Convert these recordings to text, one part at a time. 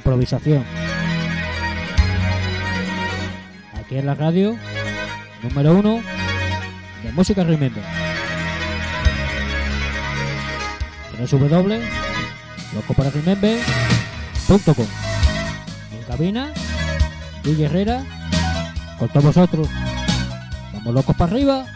improvisación. Aquí en la radio número uno de música Remember. www.locopararemember.com En cabina, DJ Herrera, con todos vosotros. Vamos locos para arriba.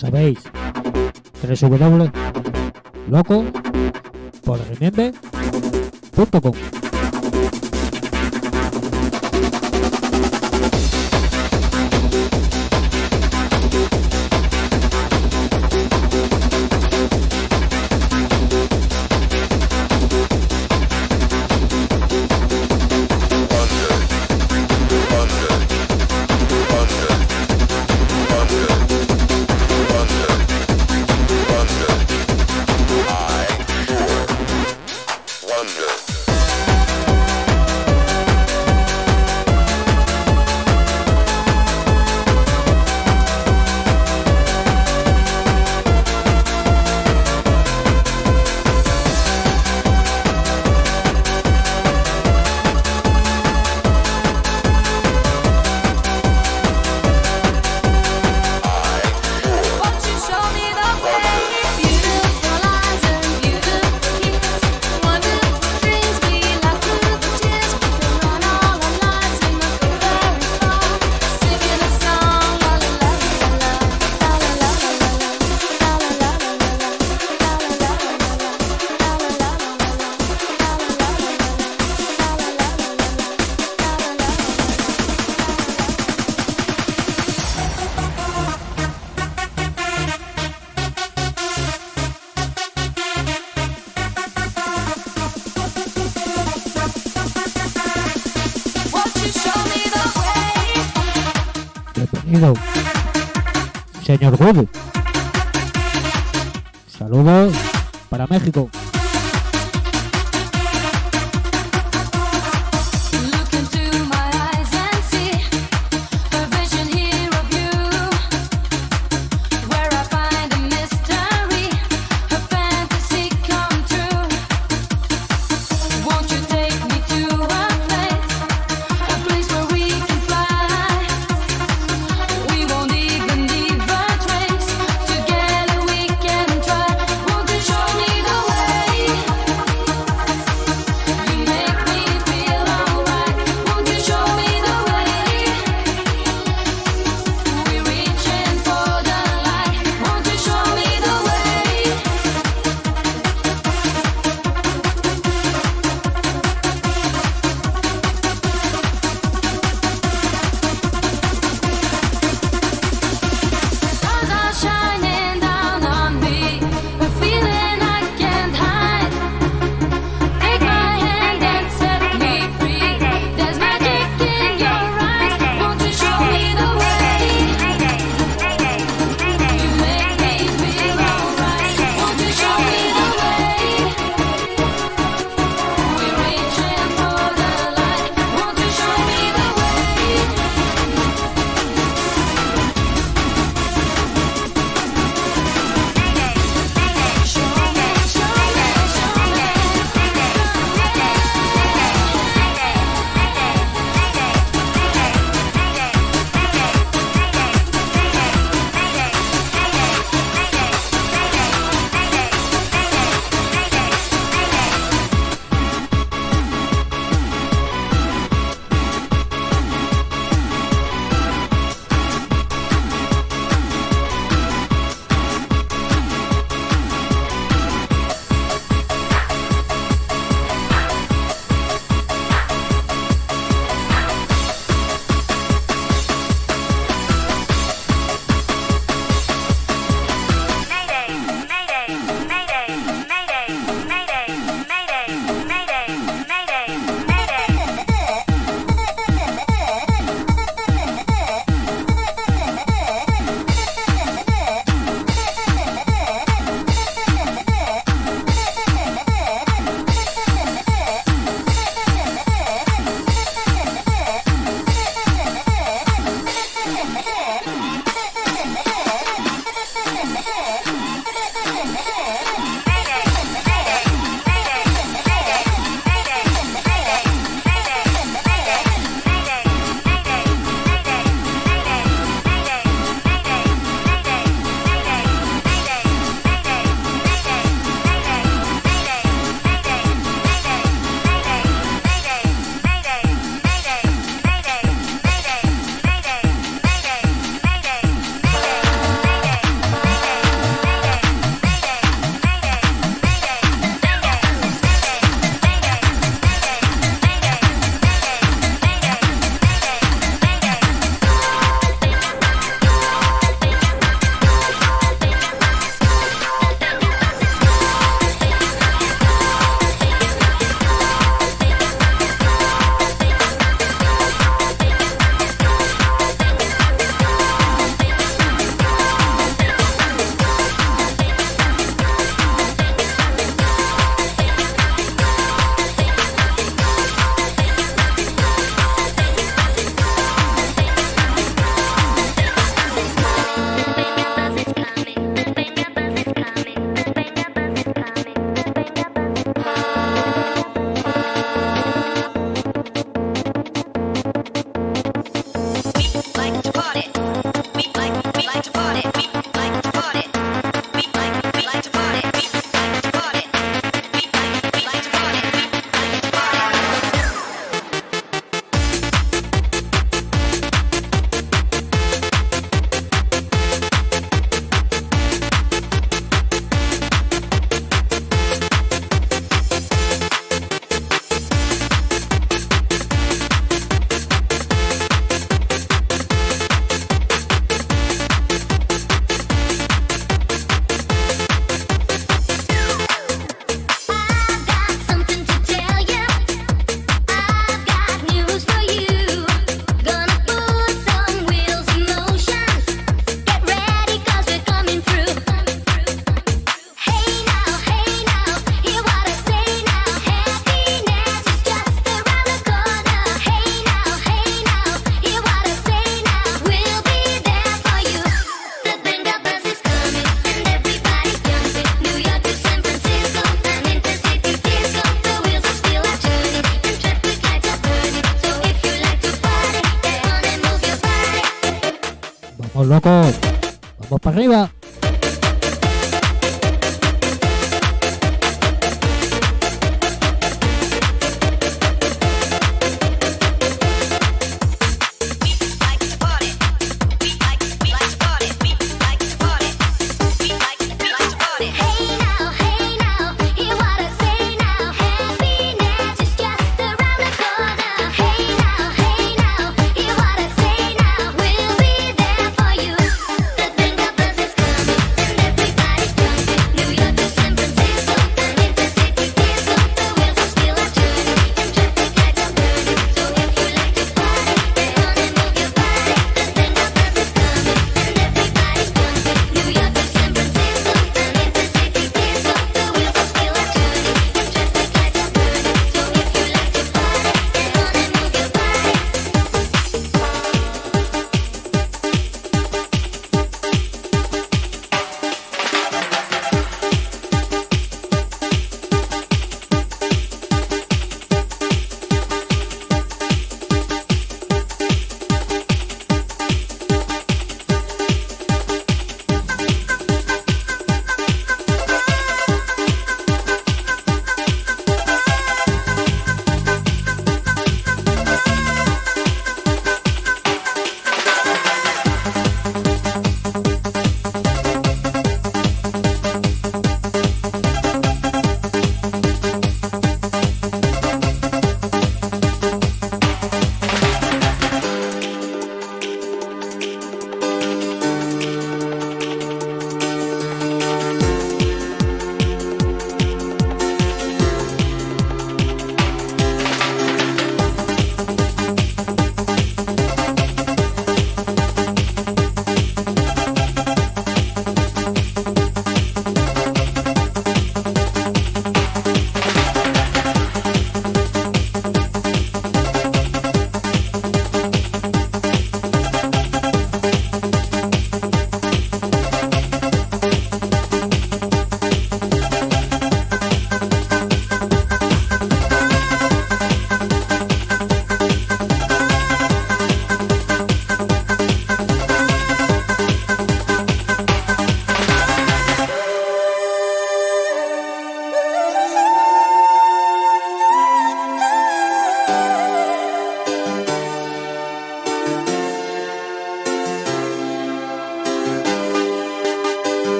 sabéis, www.loco.remember.com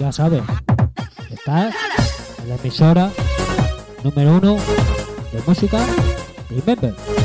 ya sabes, estás en la emisora número uno de música Remember.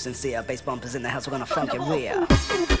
sincere. Uh, Bass bumpers in the house, we're gonna funk it real.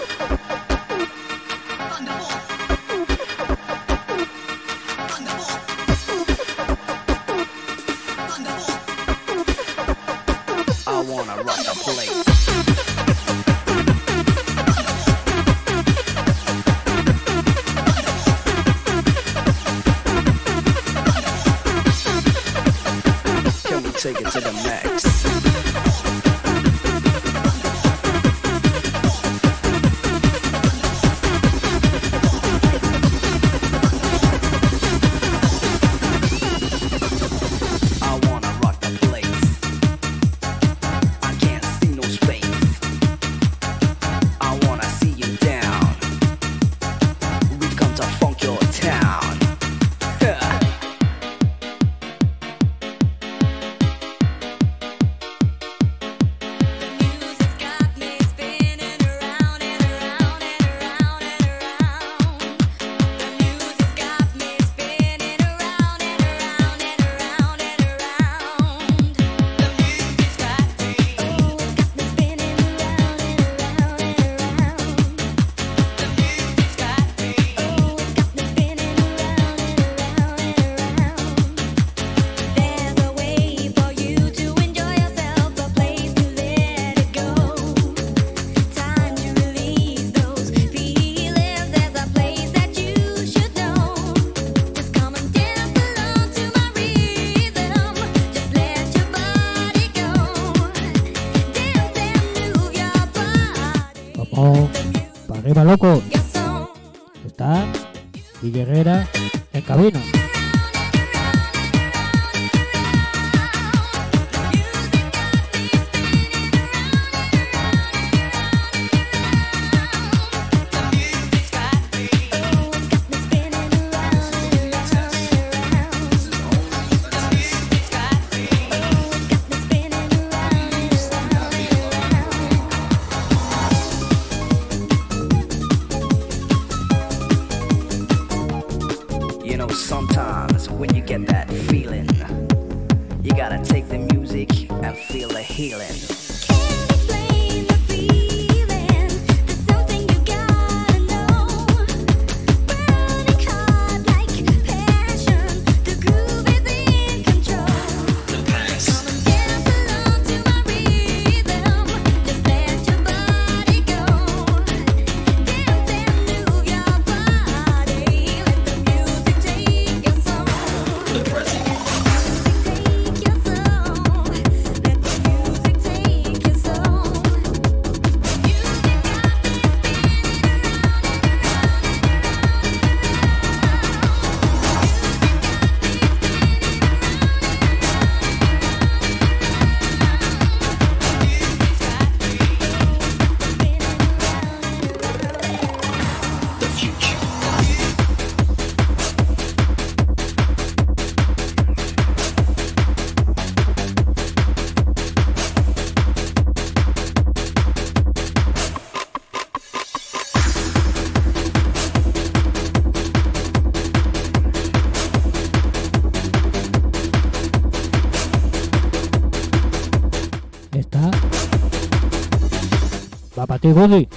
loco. Está Guille Herrera en cabina. Teve ali.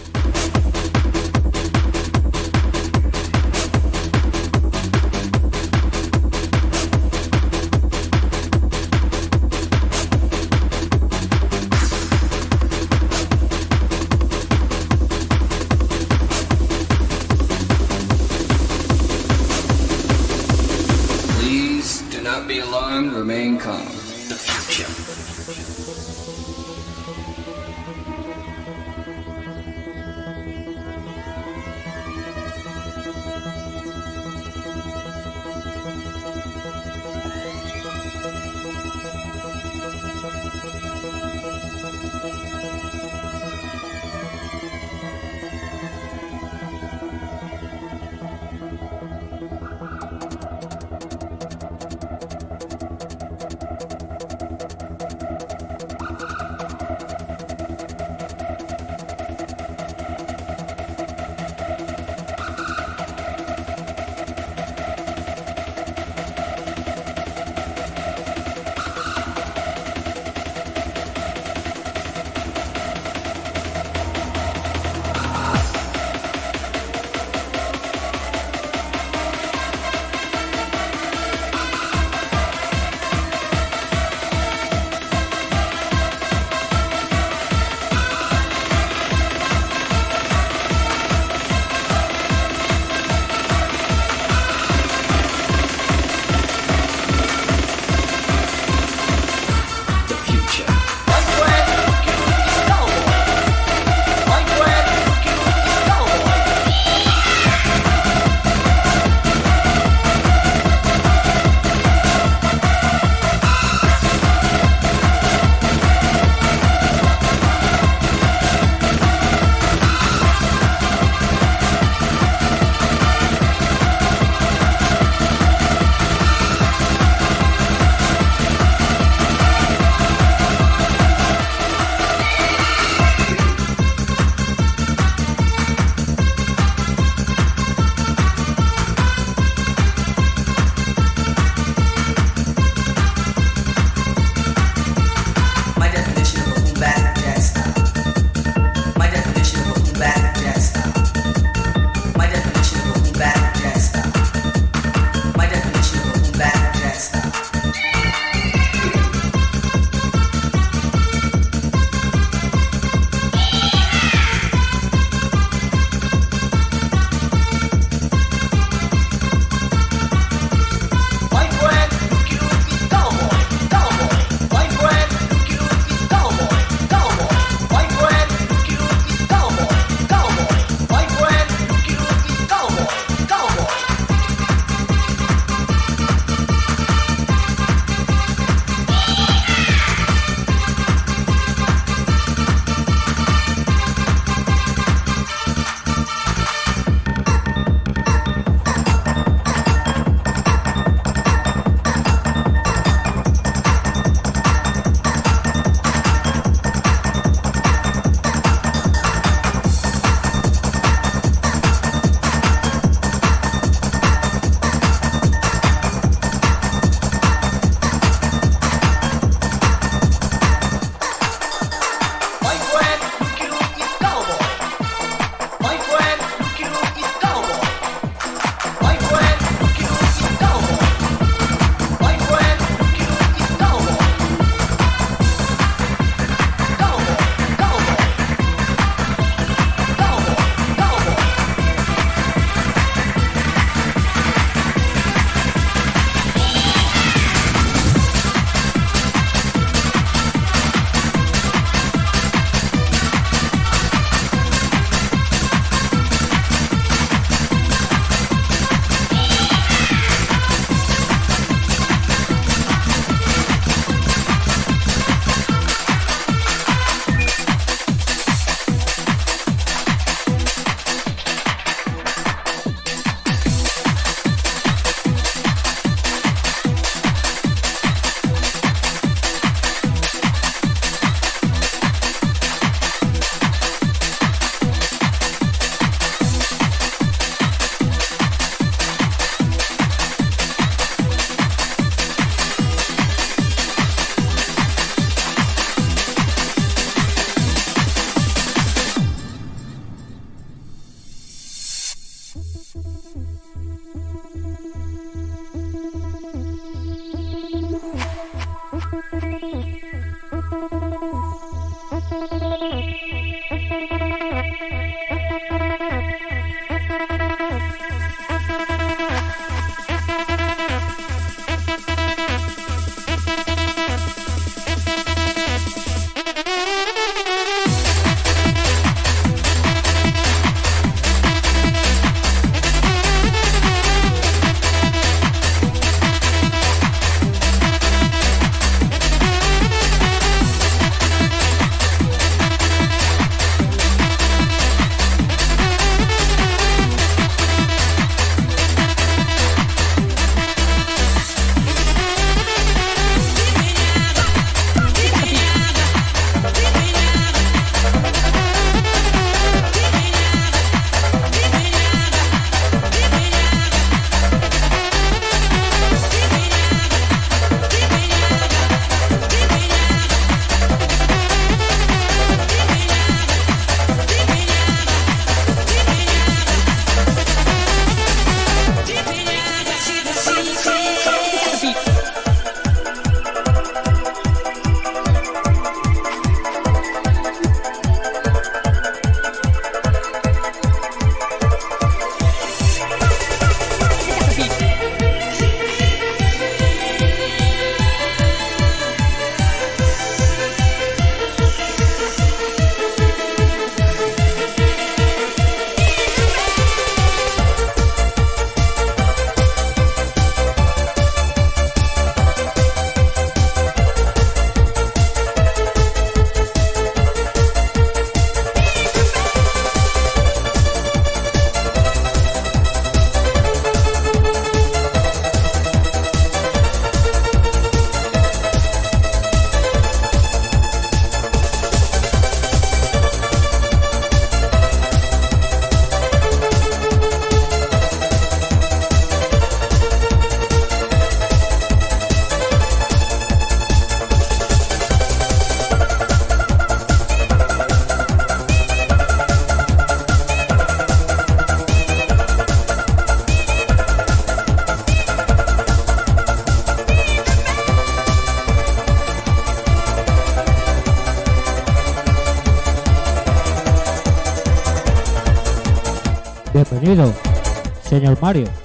Señor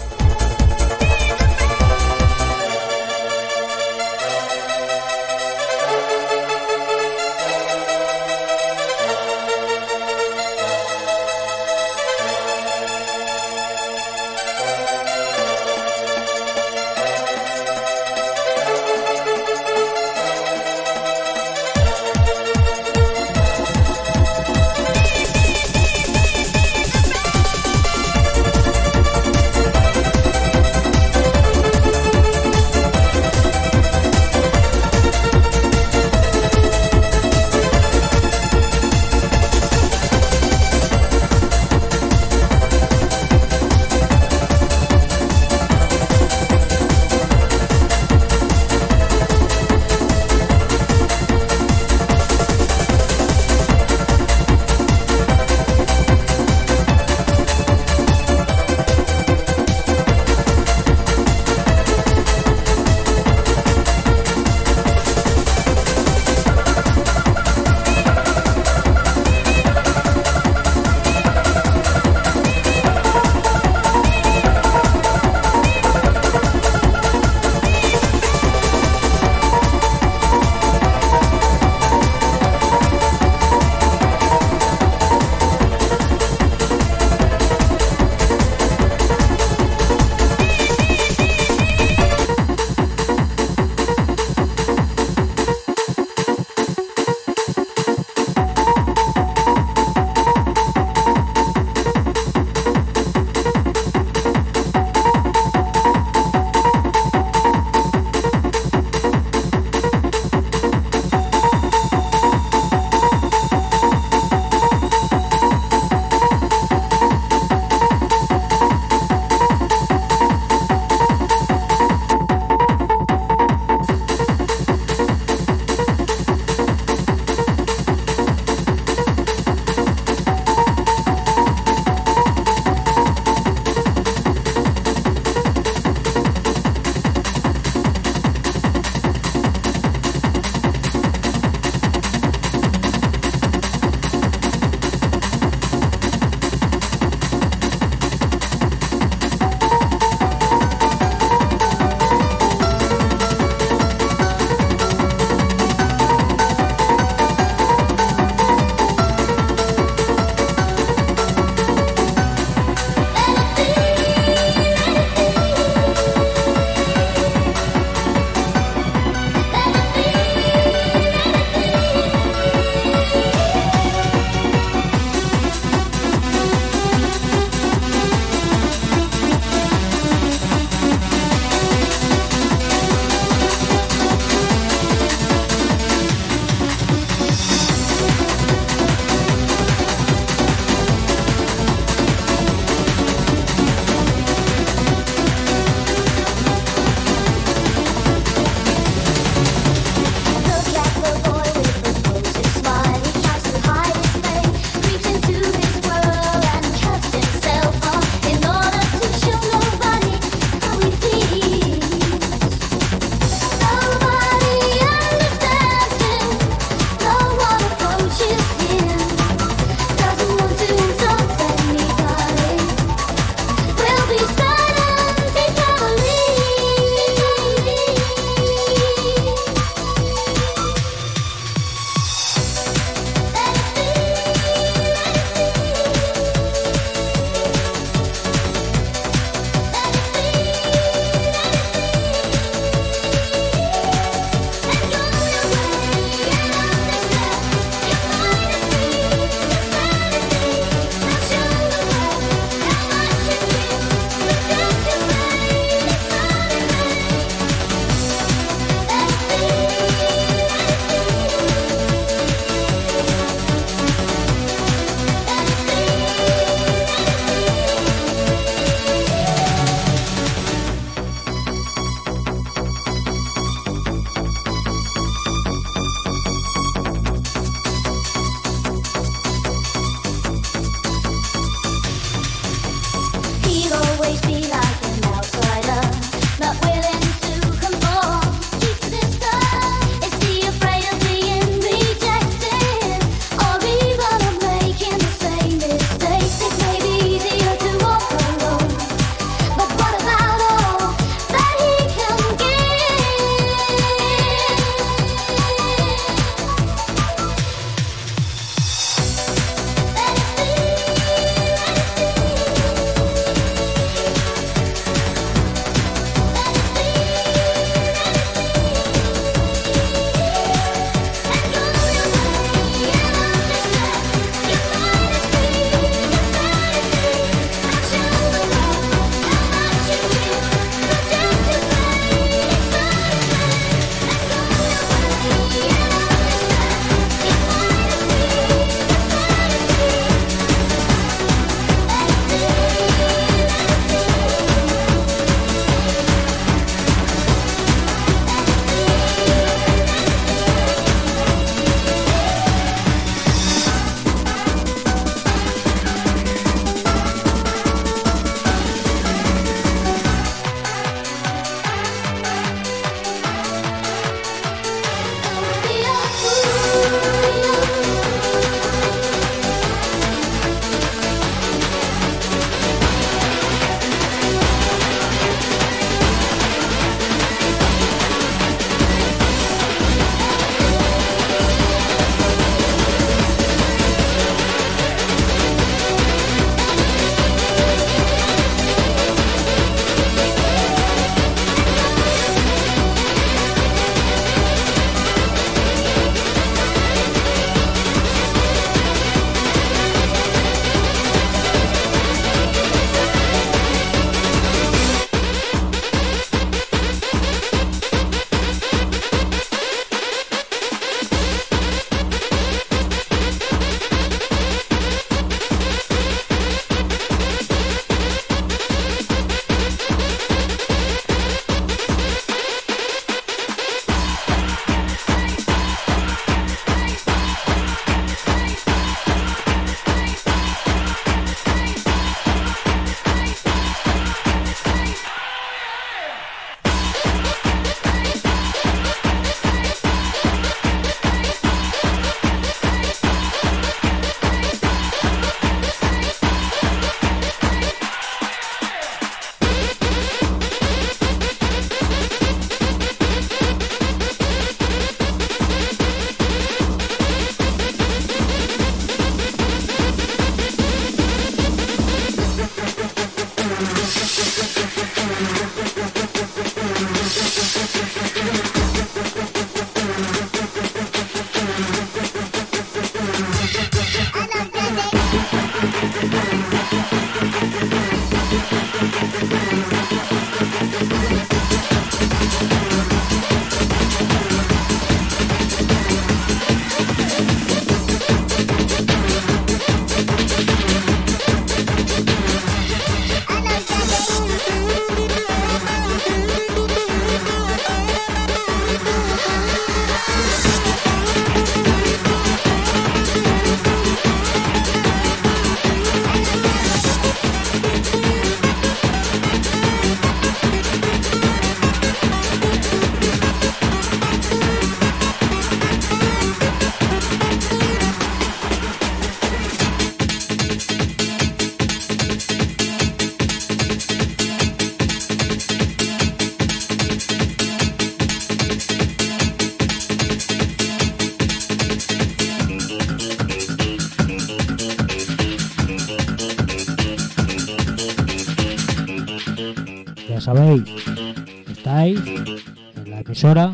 emisora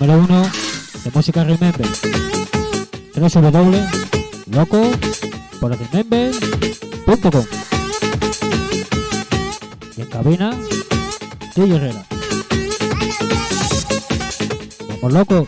número uno de música Remember. www.locoporremember.com Y en cabina, DJ Herrera. ¡Vamos locos!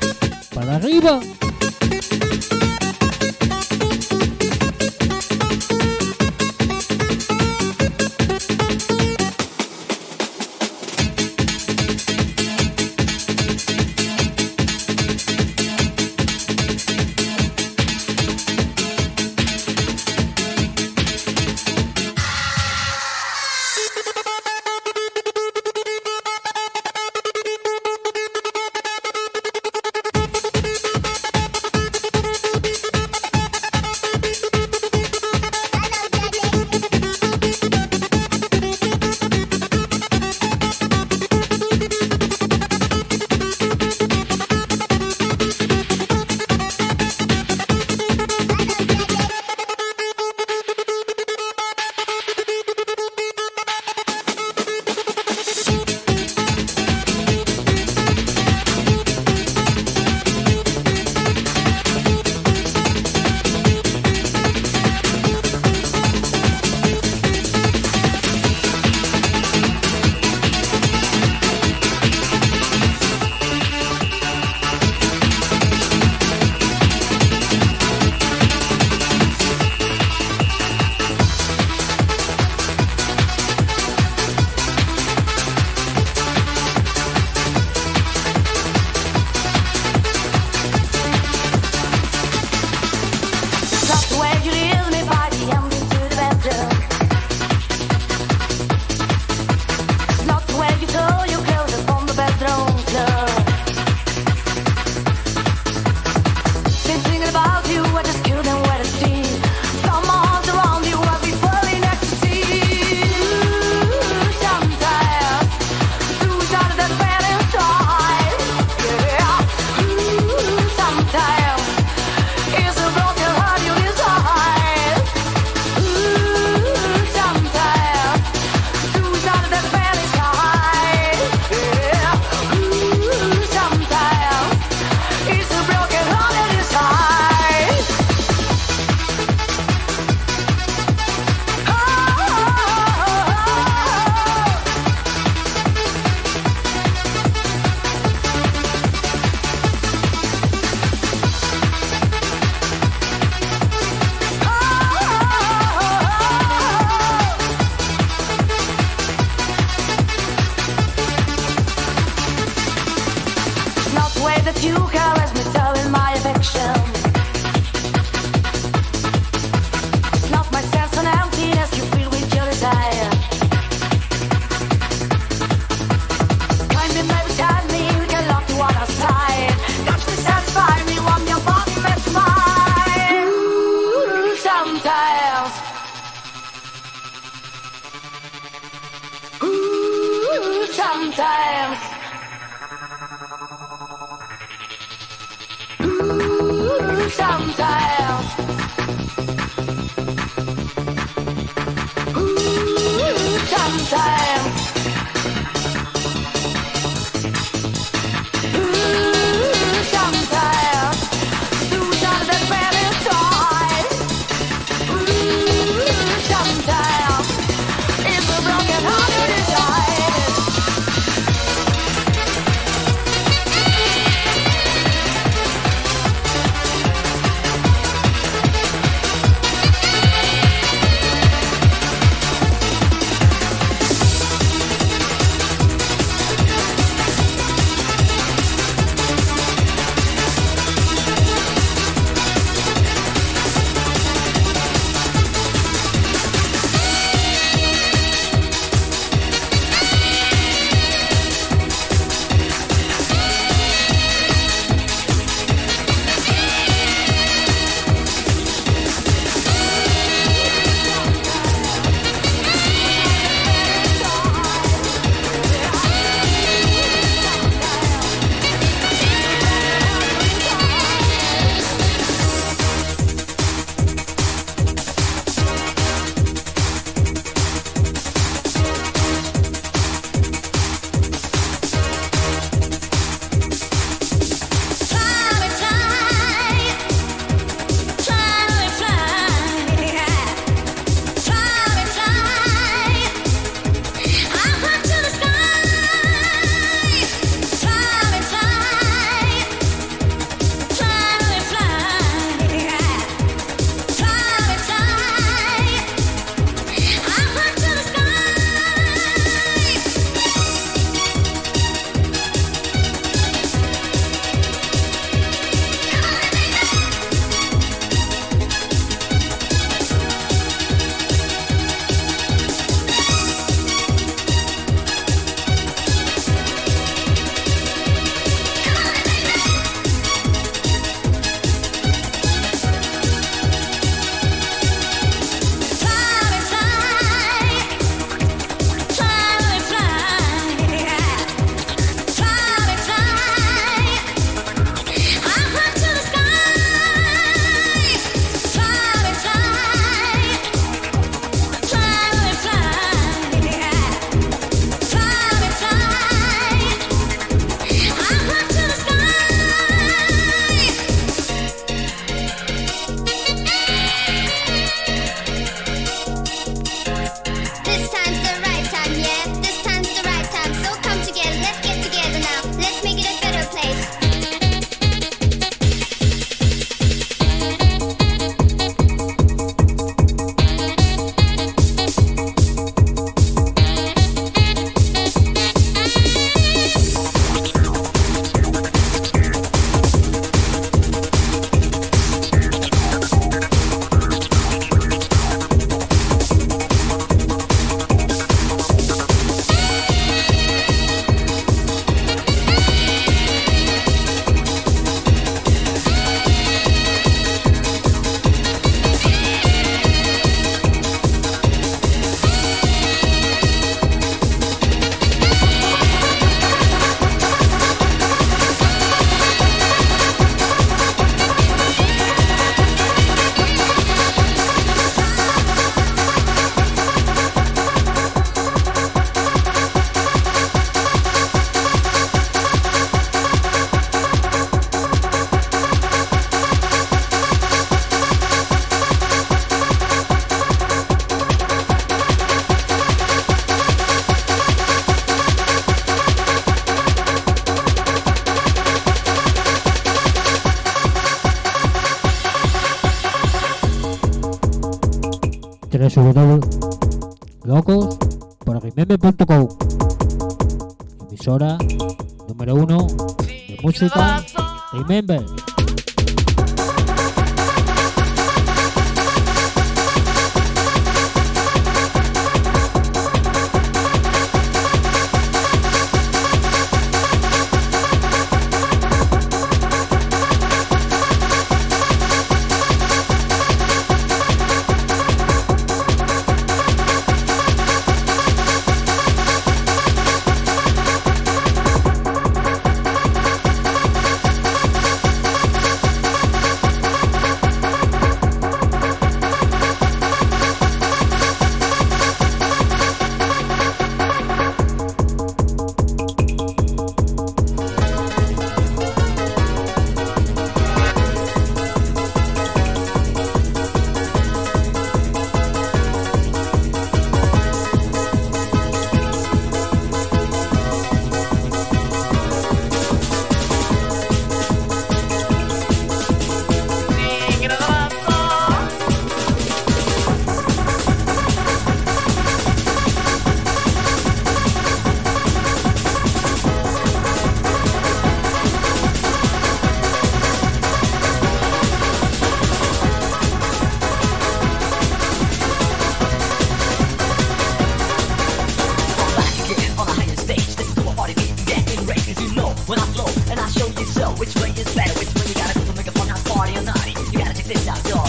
Remember,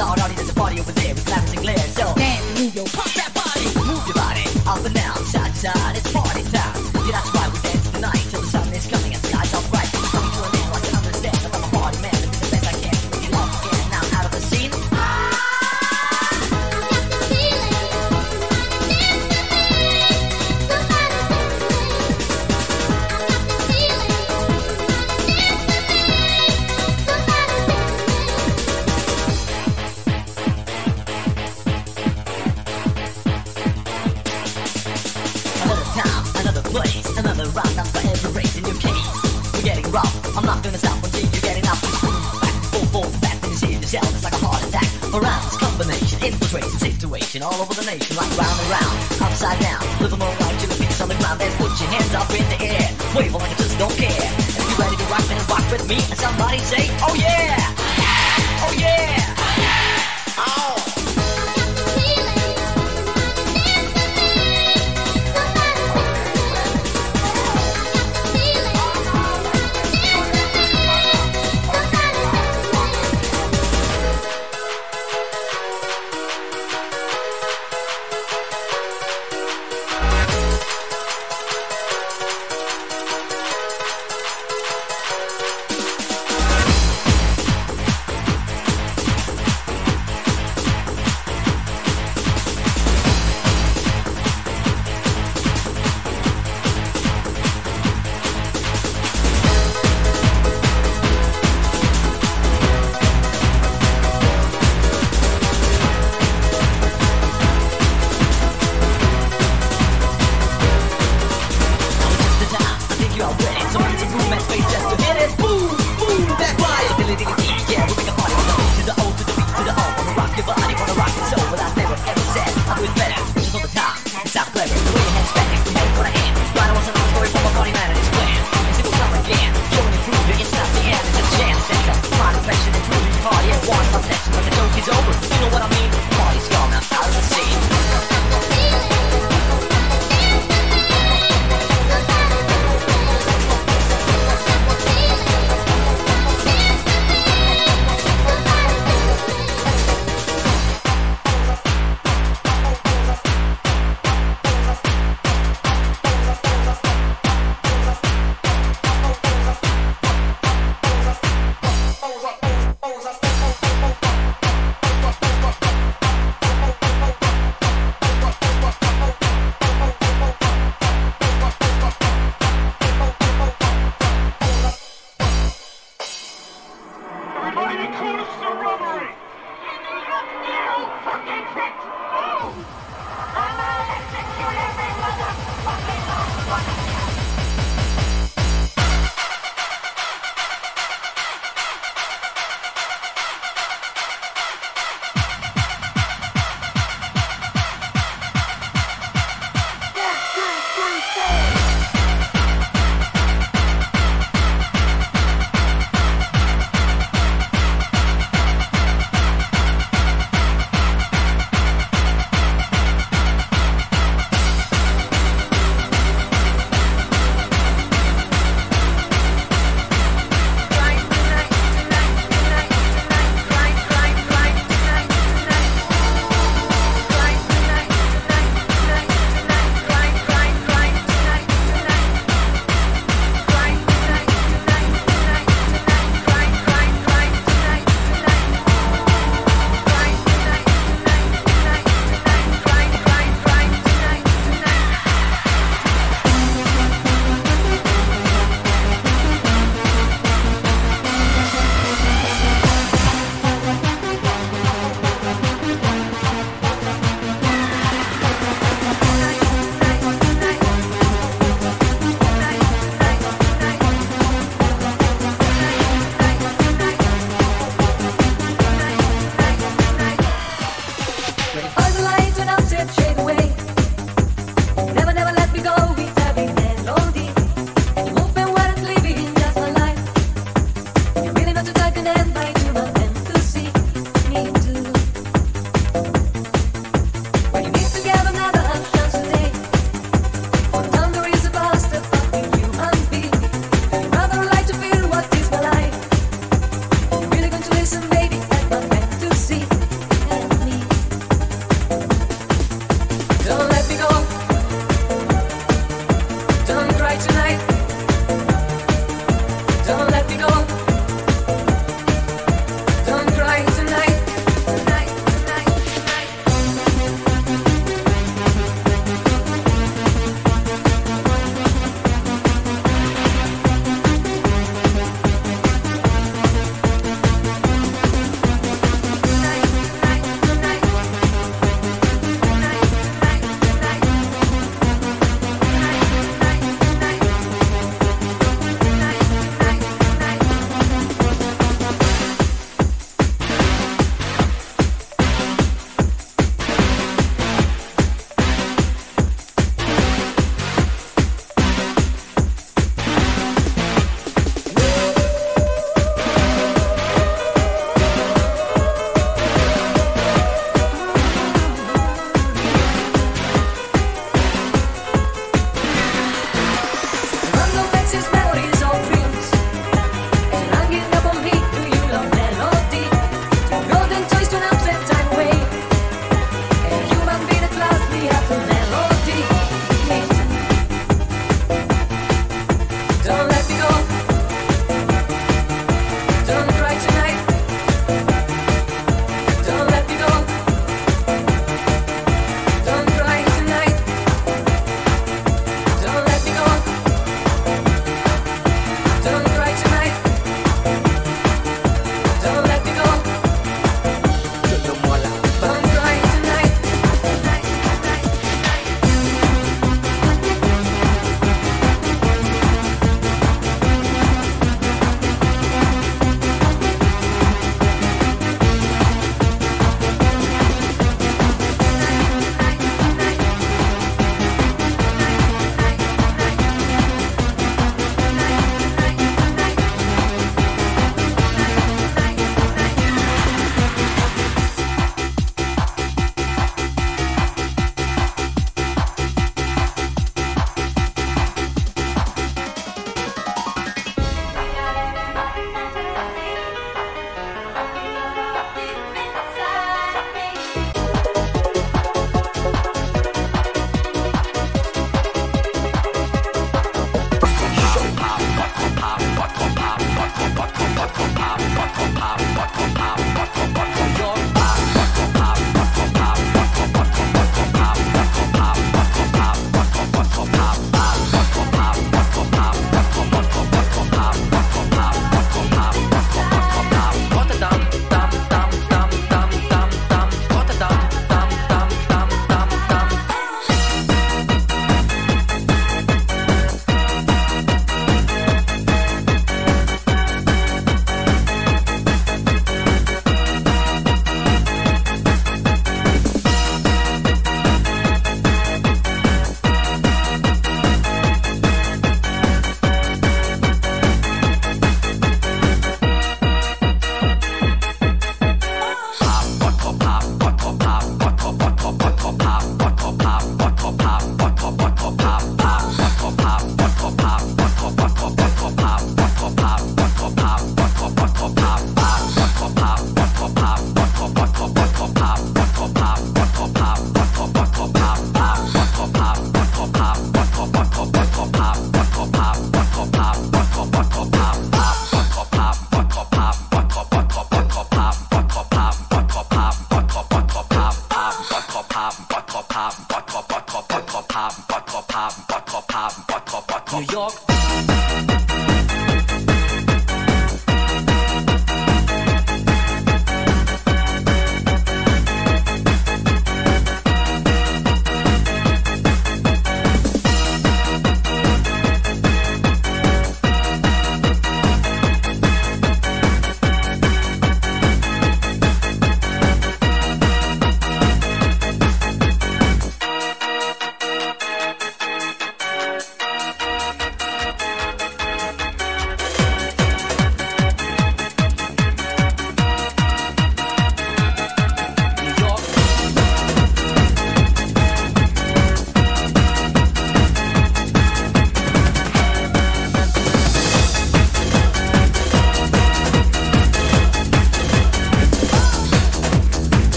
all already there's a party over there with flames and glare So damn, move yo, pump that body. Move your body. Up and down, side to side It's party time. Yeah, that's right explanation like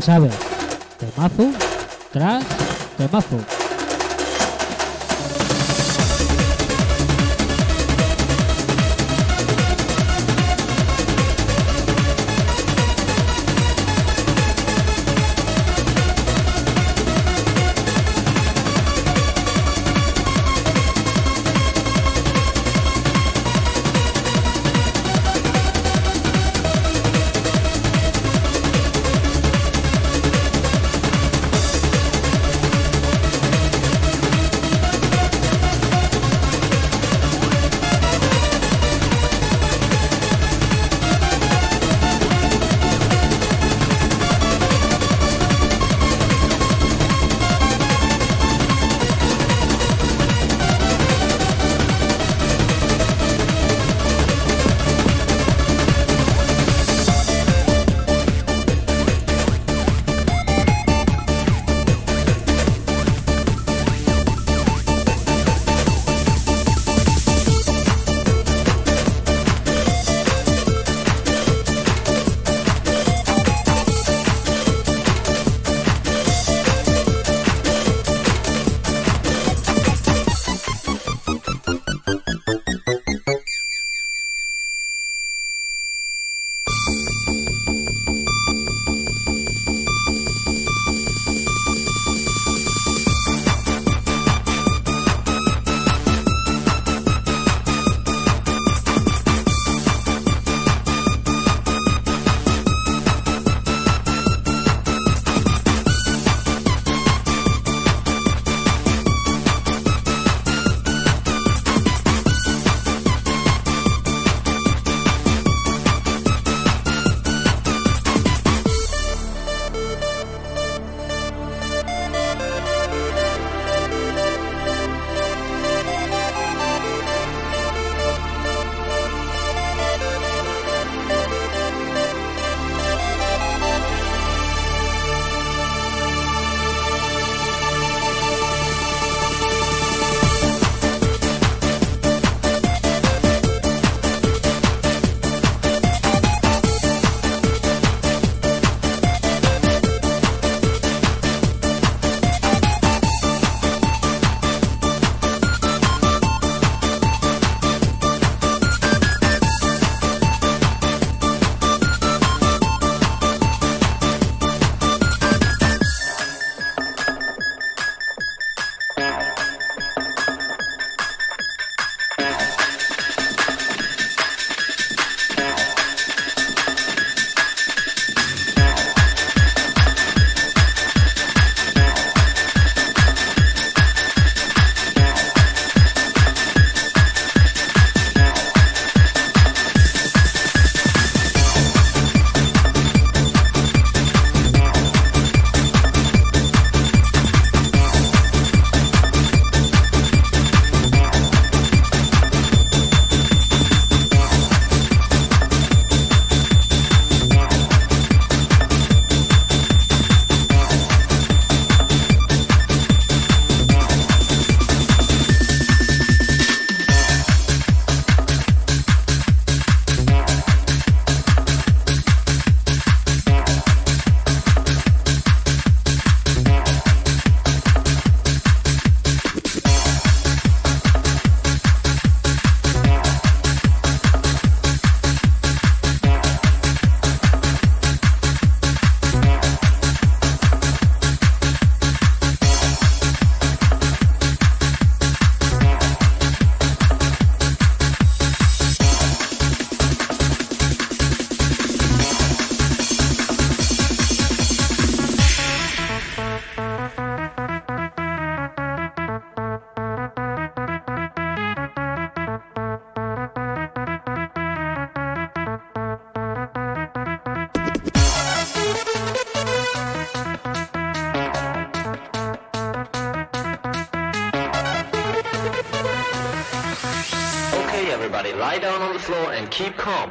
Sabes, temazo tras temazo. Keep calm.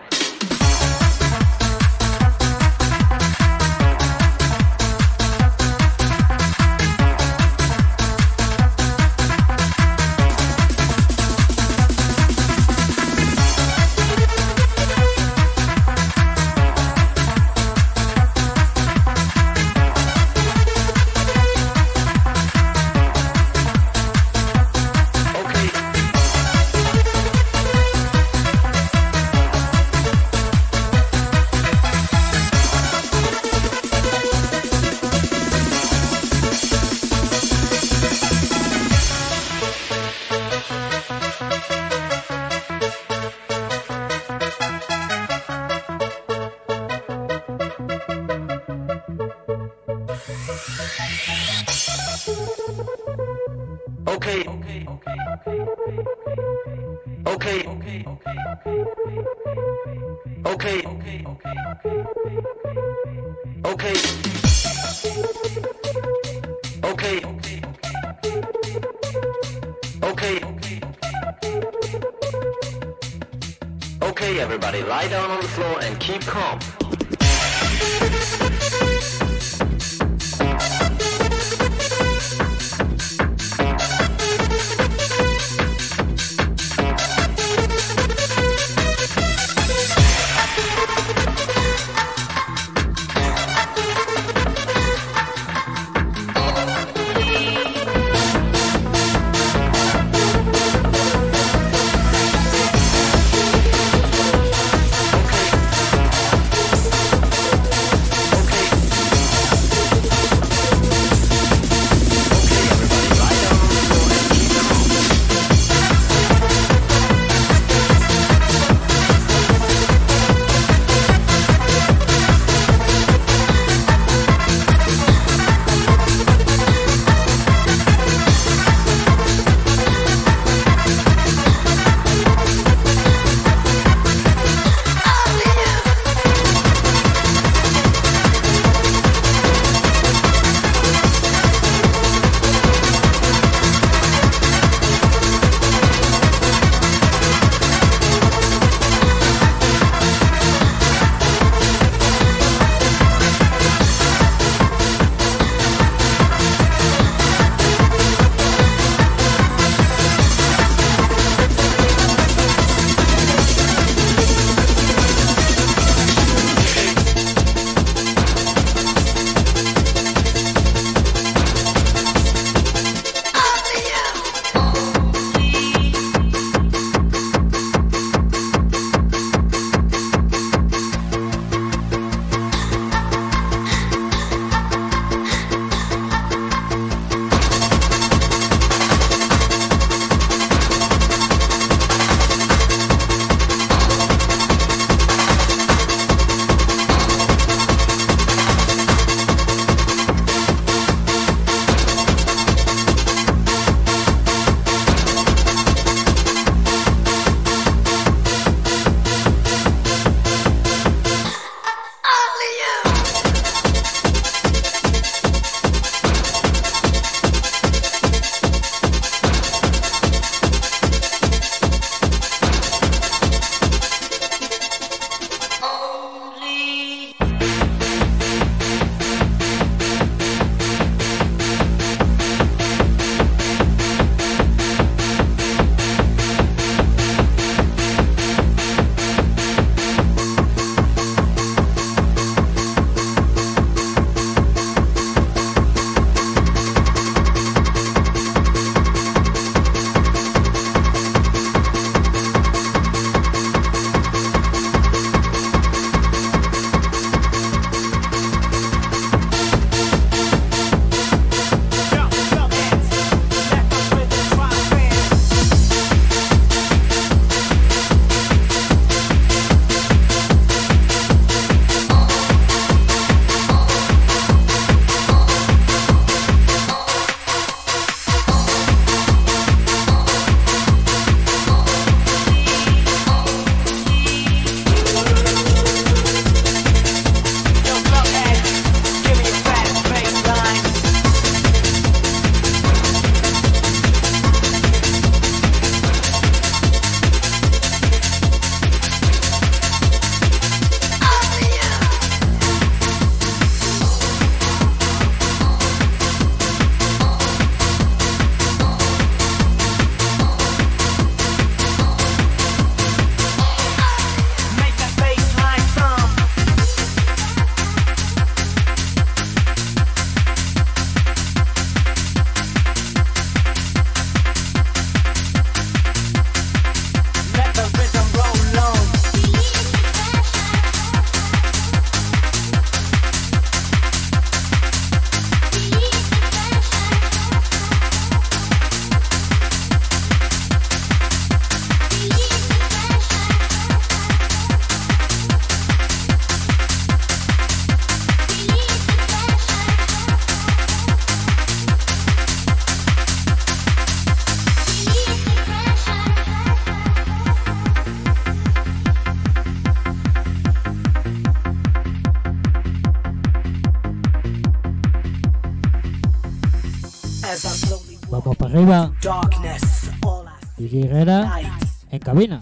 Darkness. All I DJ Herrera light. en cabina.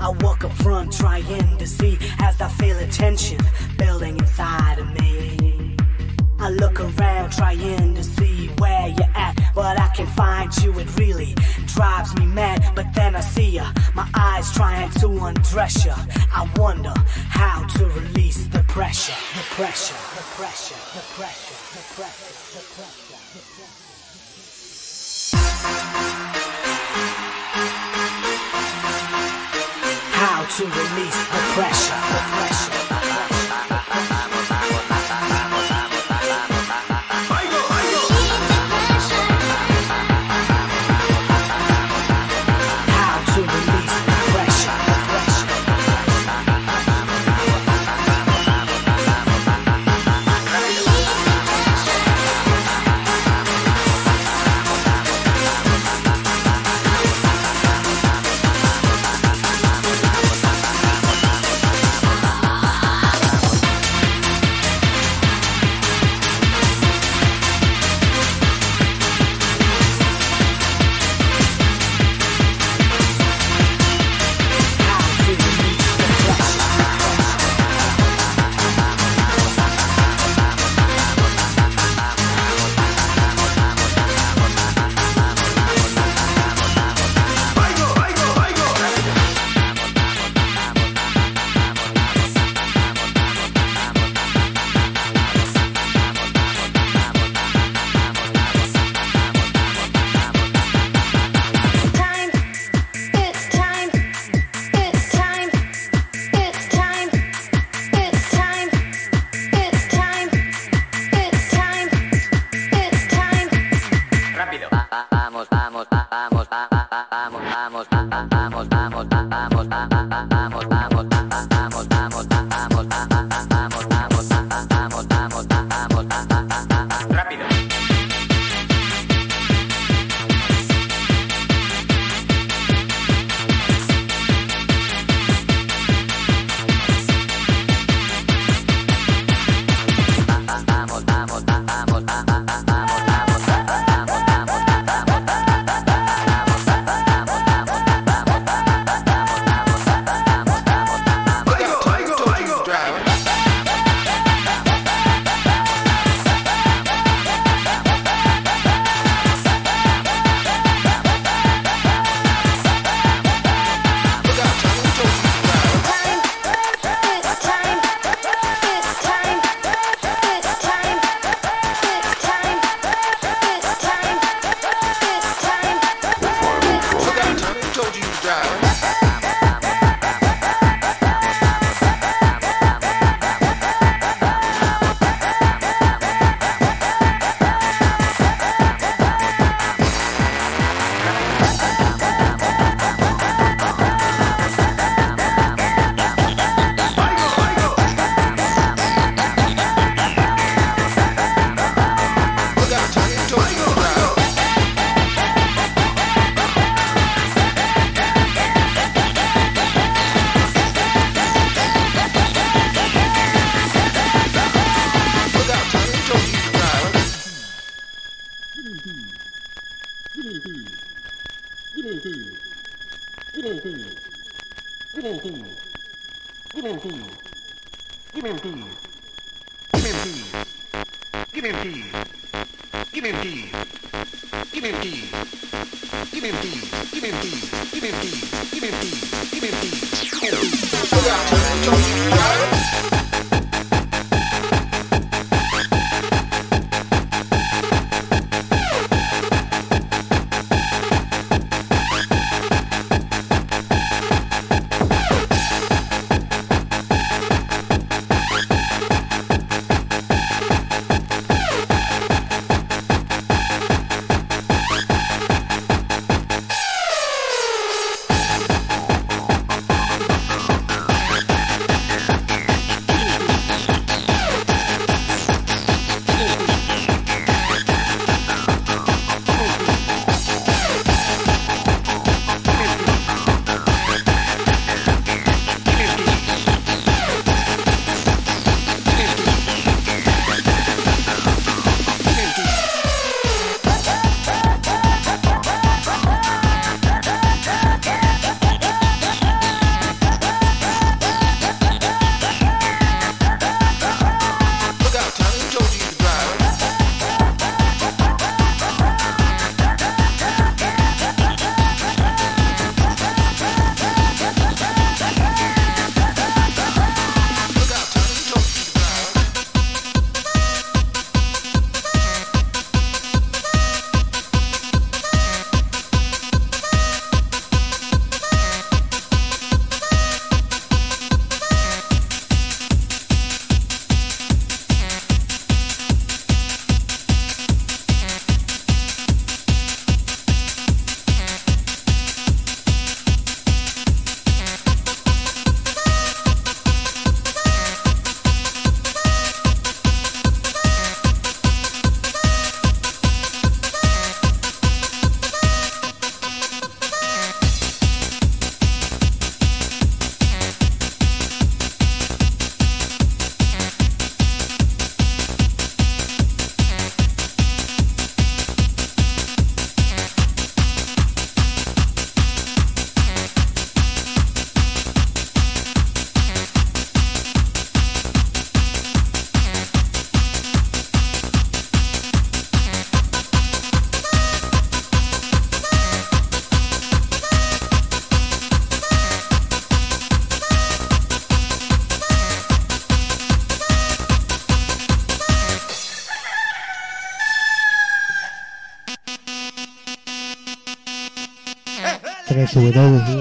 I walk up front trying to see as I feel a tension building inside of me. I look around trying to see where you're at, but I can't find you. It really drives me mad. But then I see ya, my eyes trying to undress ya. I wonder how to release the pressure, the pressure, the pressure, the pressure, the pressure, the pressure. The pressure. To release the pressure, the pressure. Www.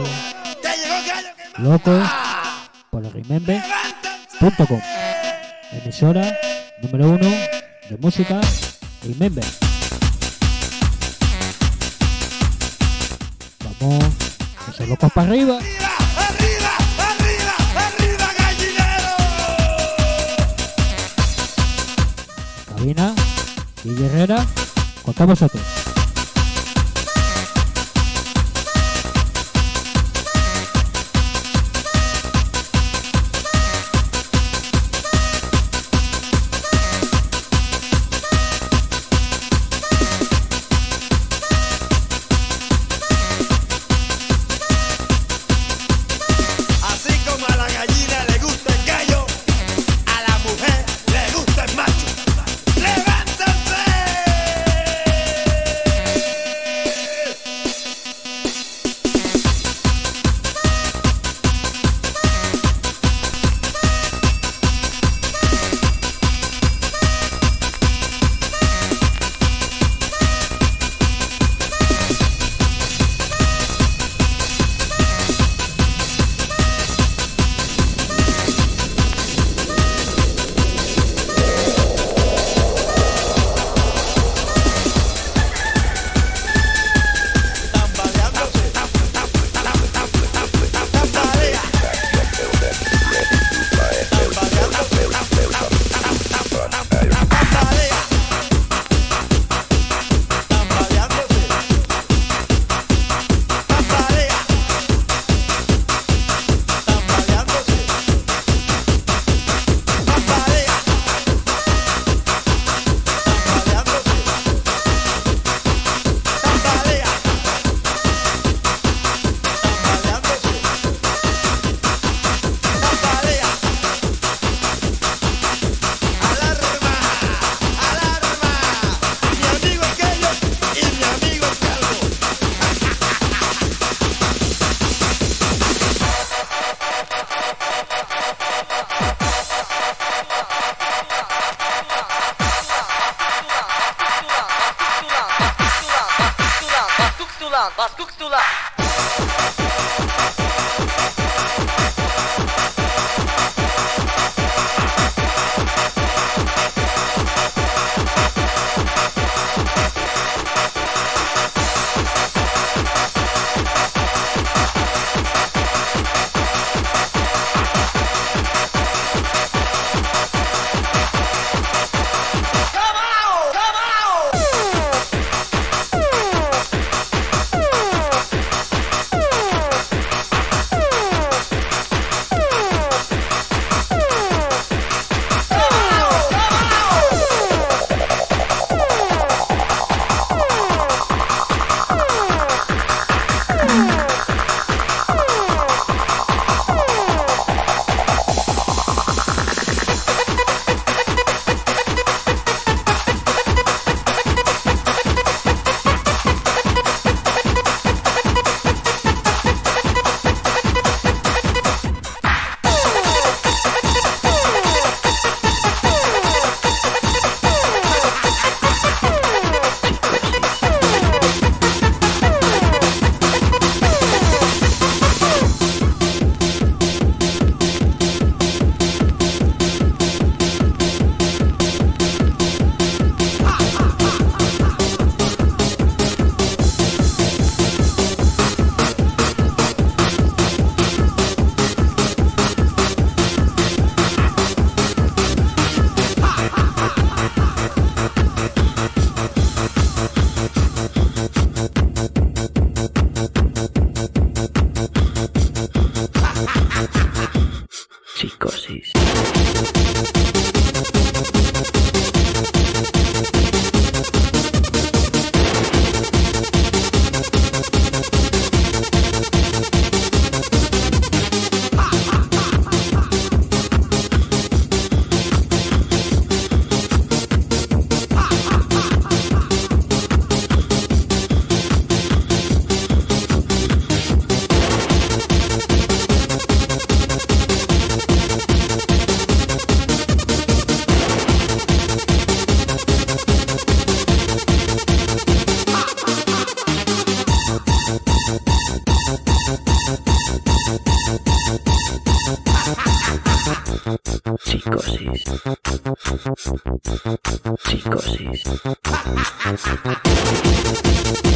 Yeah.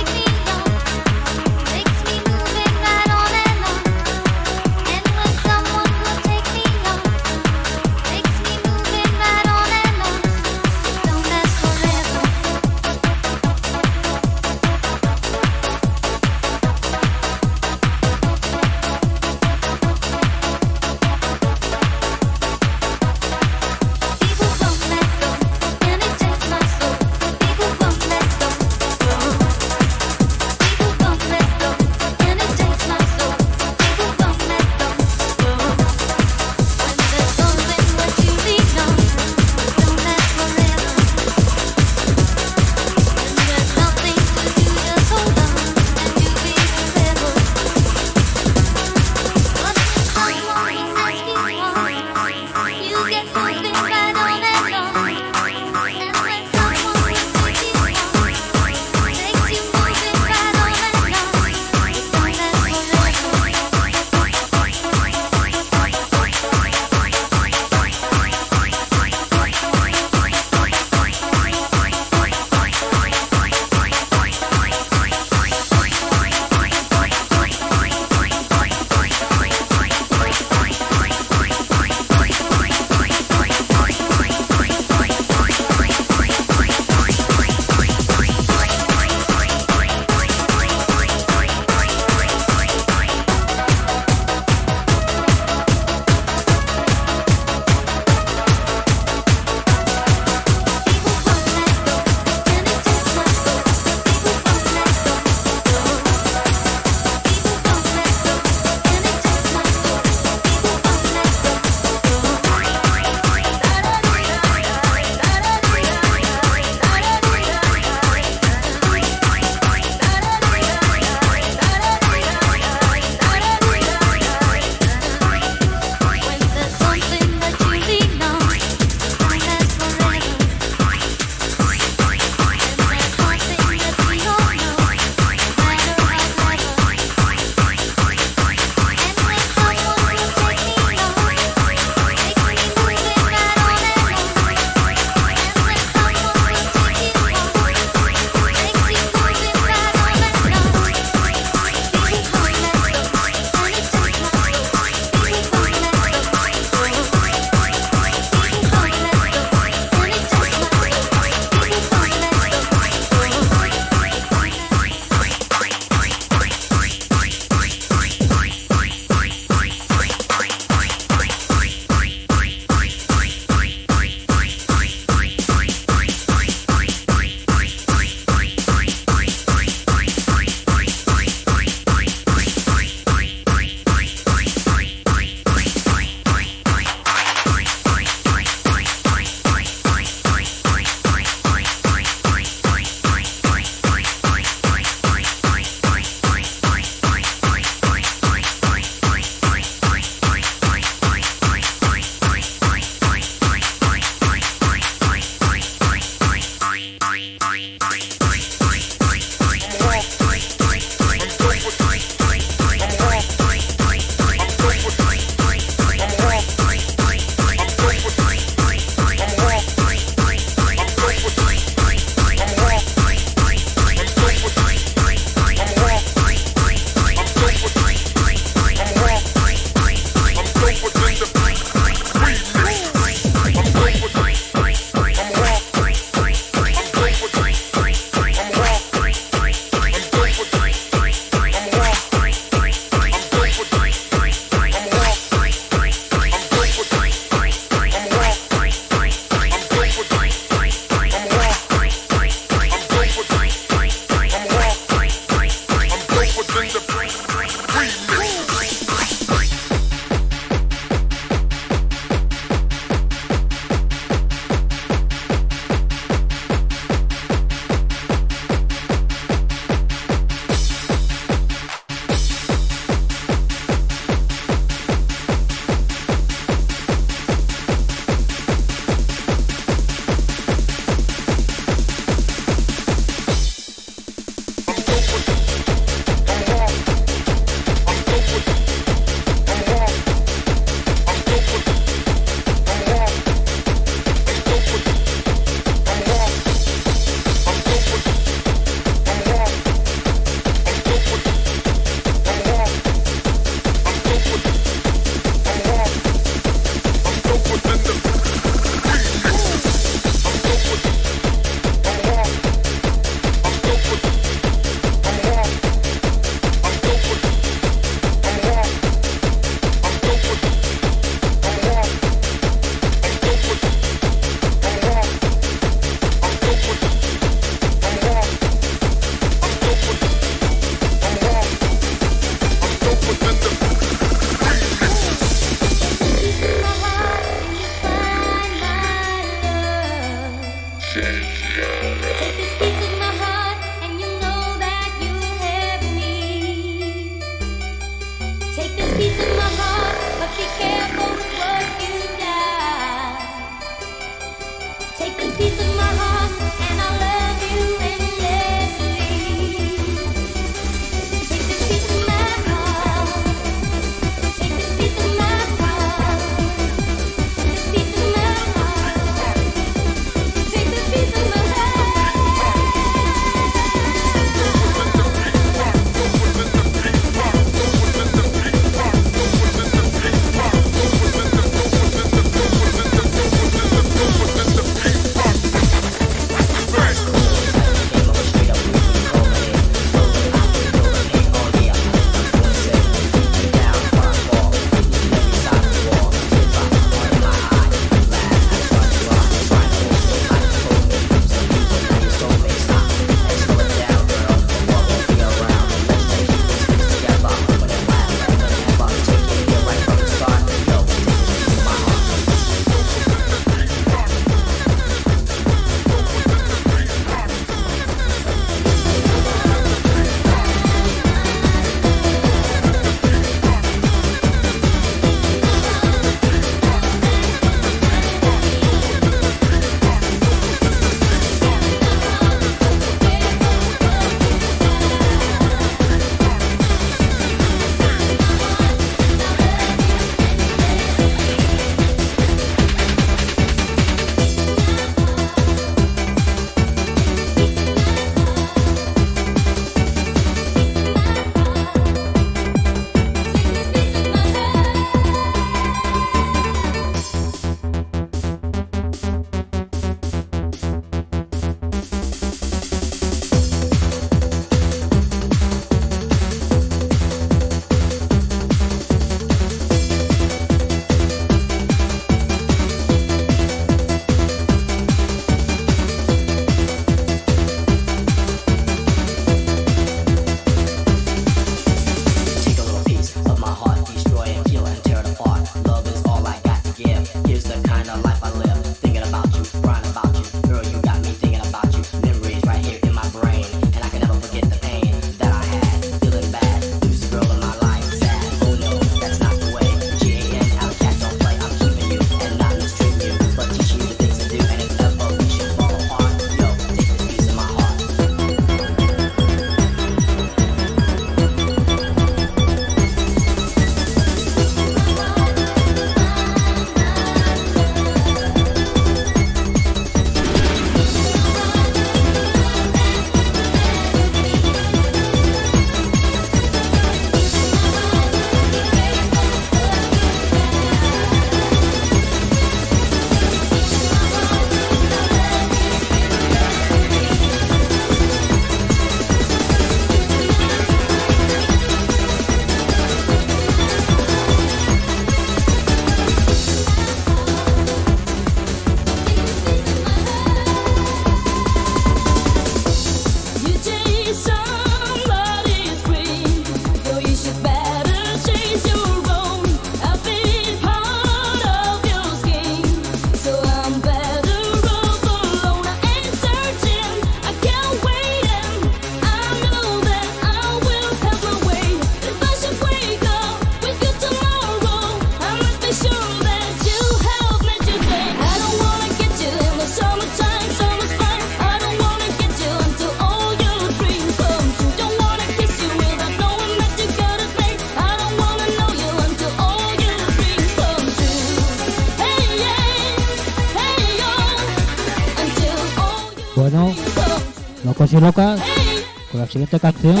siguiente canción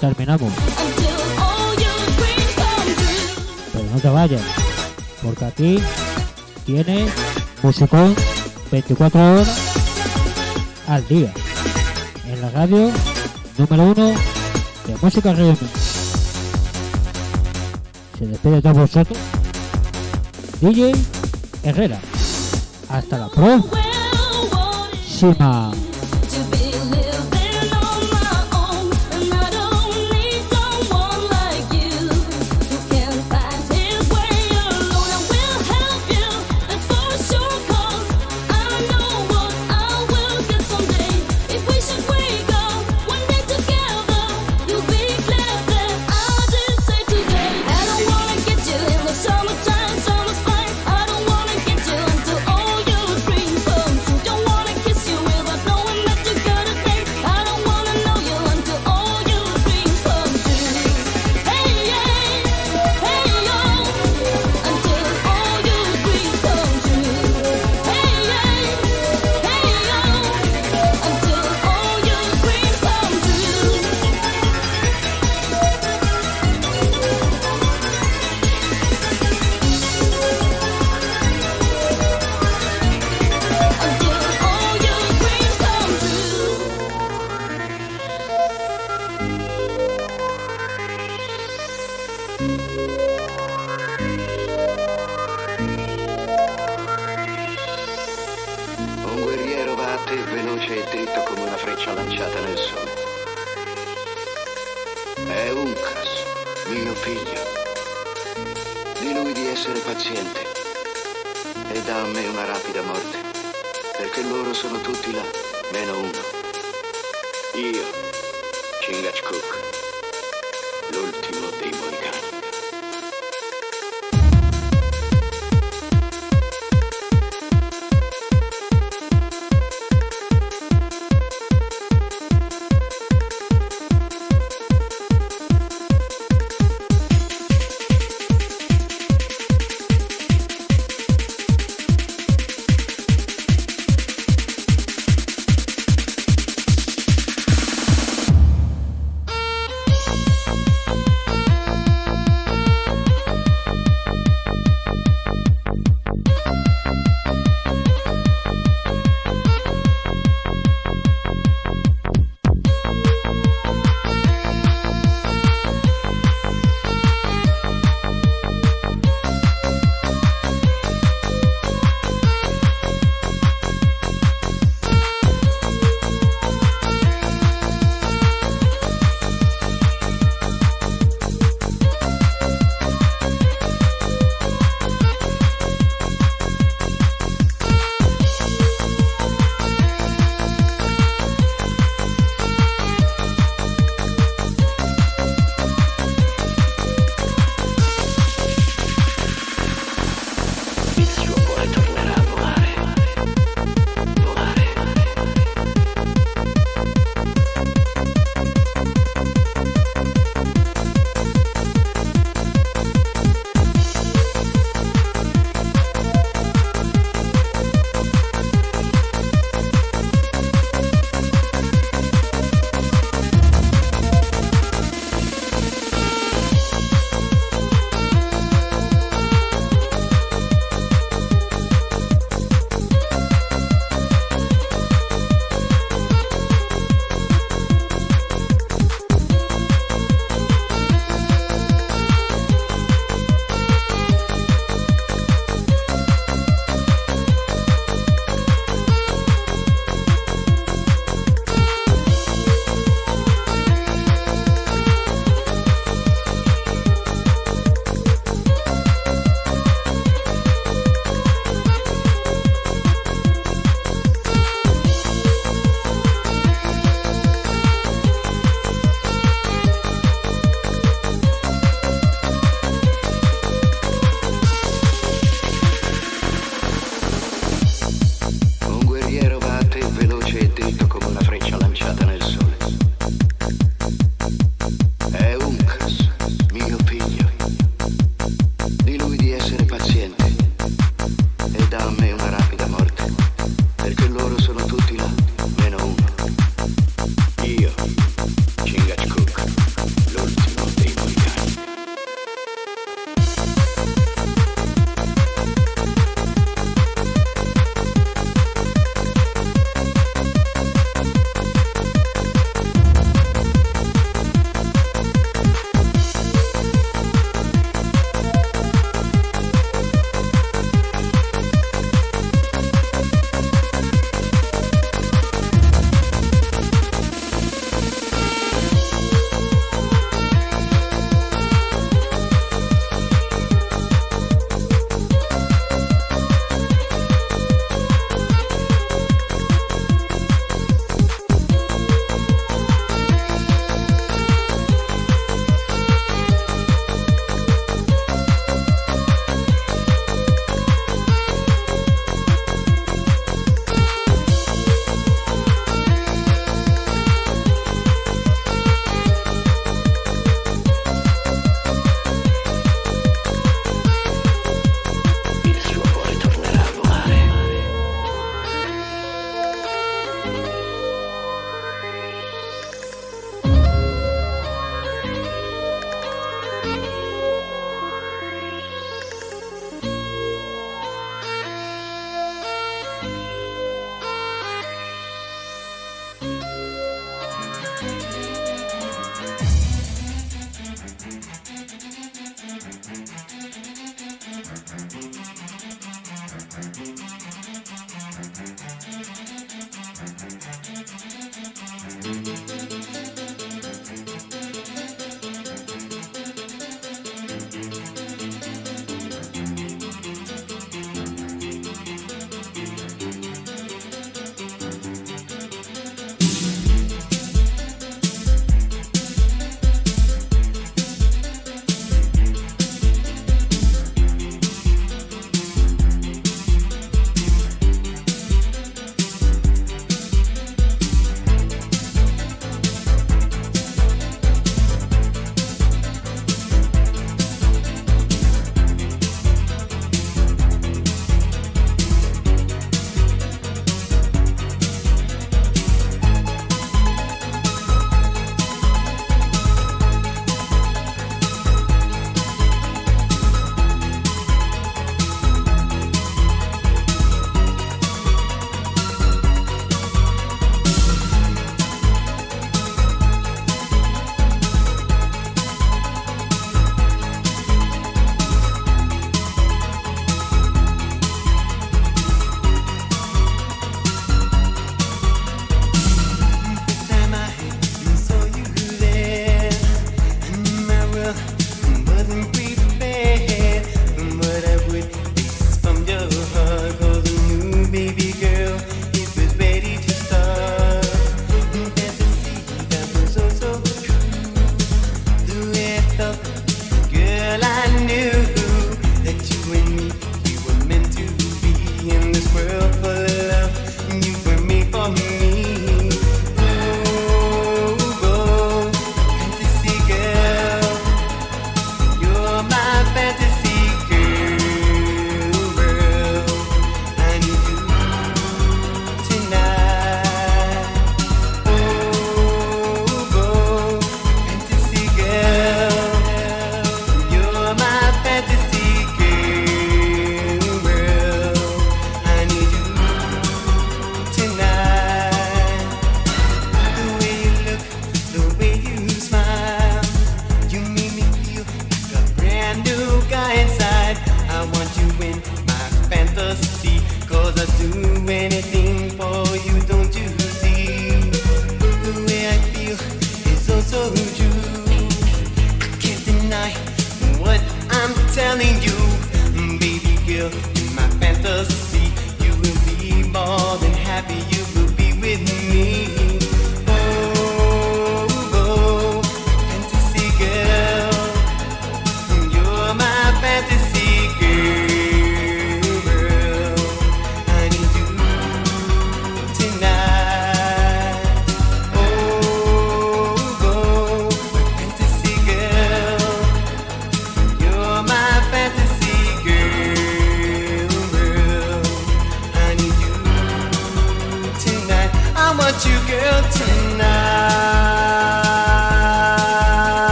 terminamos. Pero no te vayas, porque aquí tienes músico 24 horas al día. En la radio número uno de música real. Se despide de vosotros. DJ Herrera. Hasta la próxima.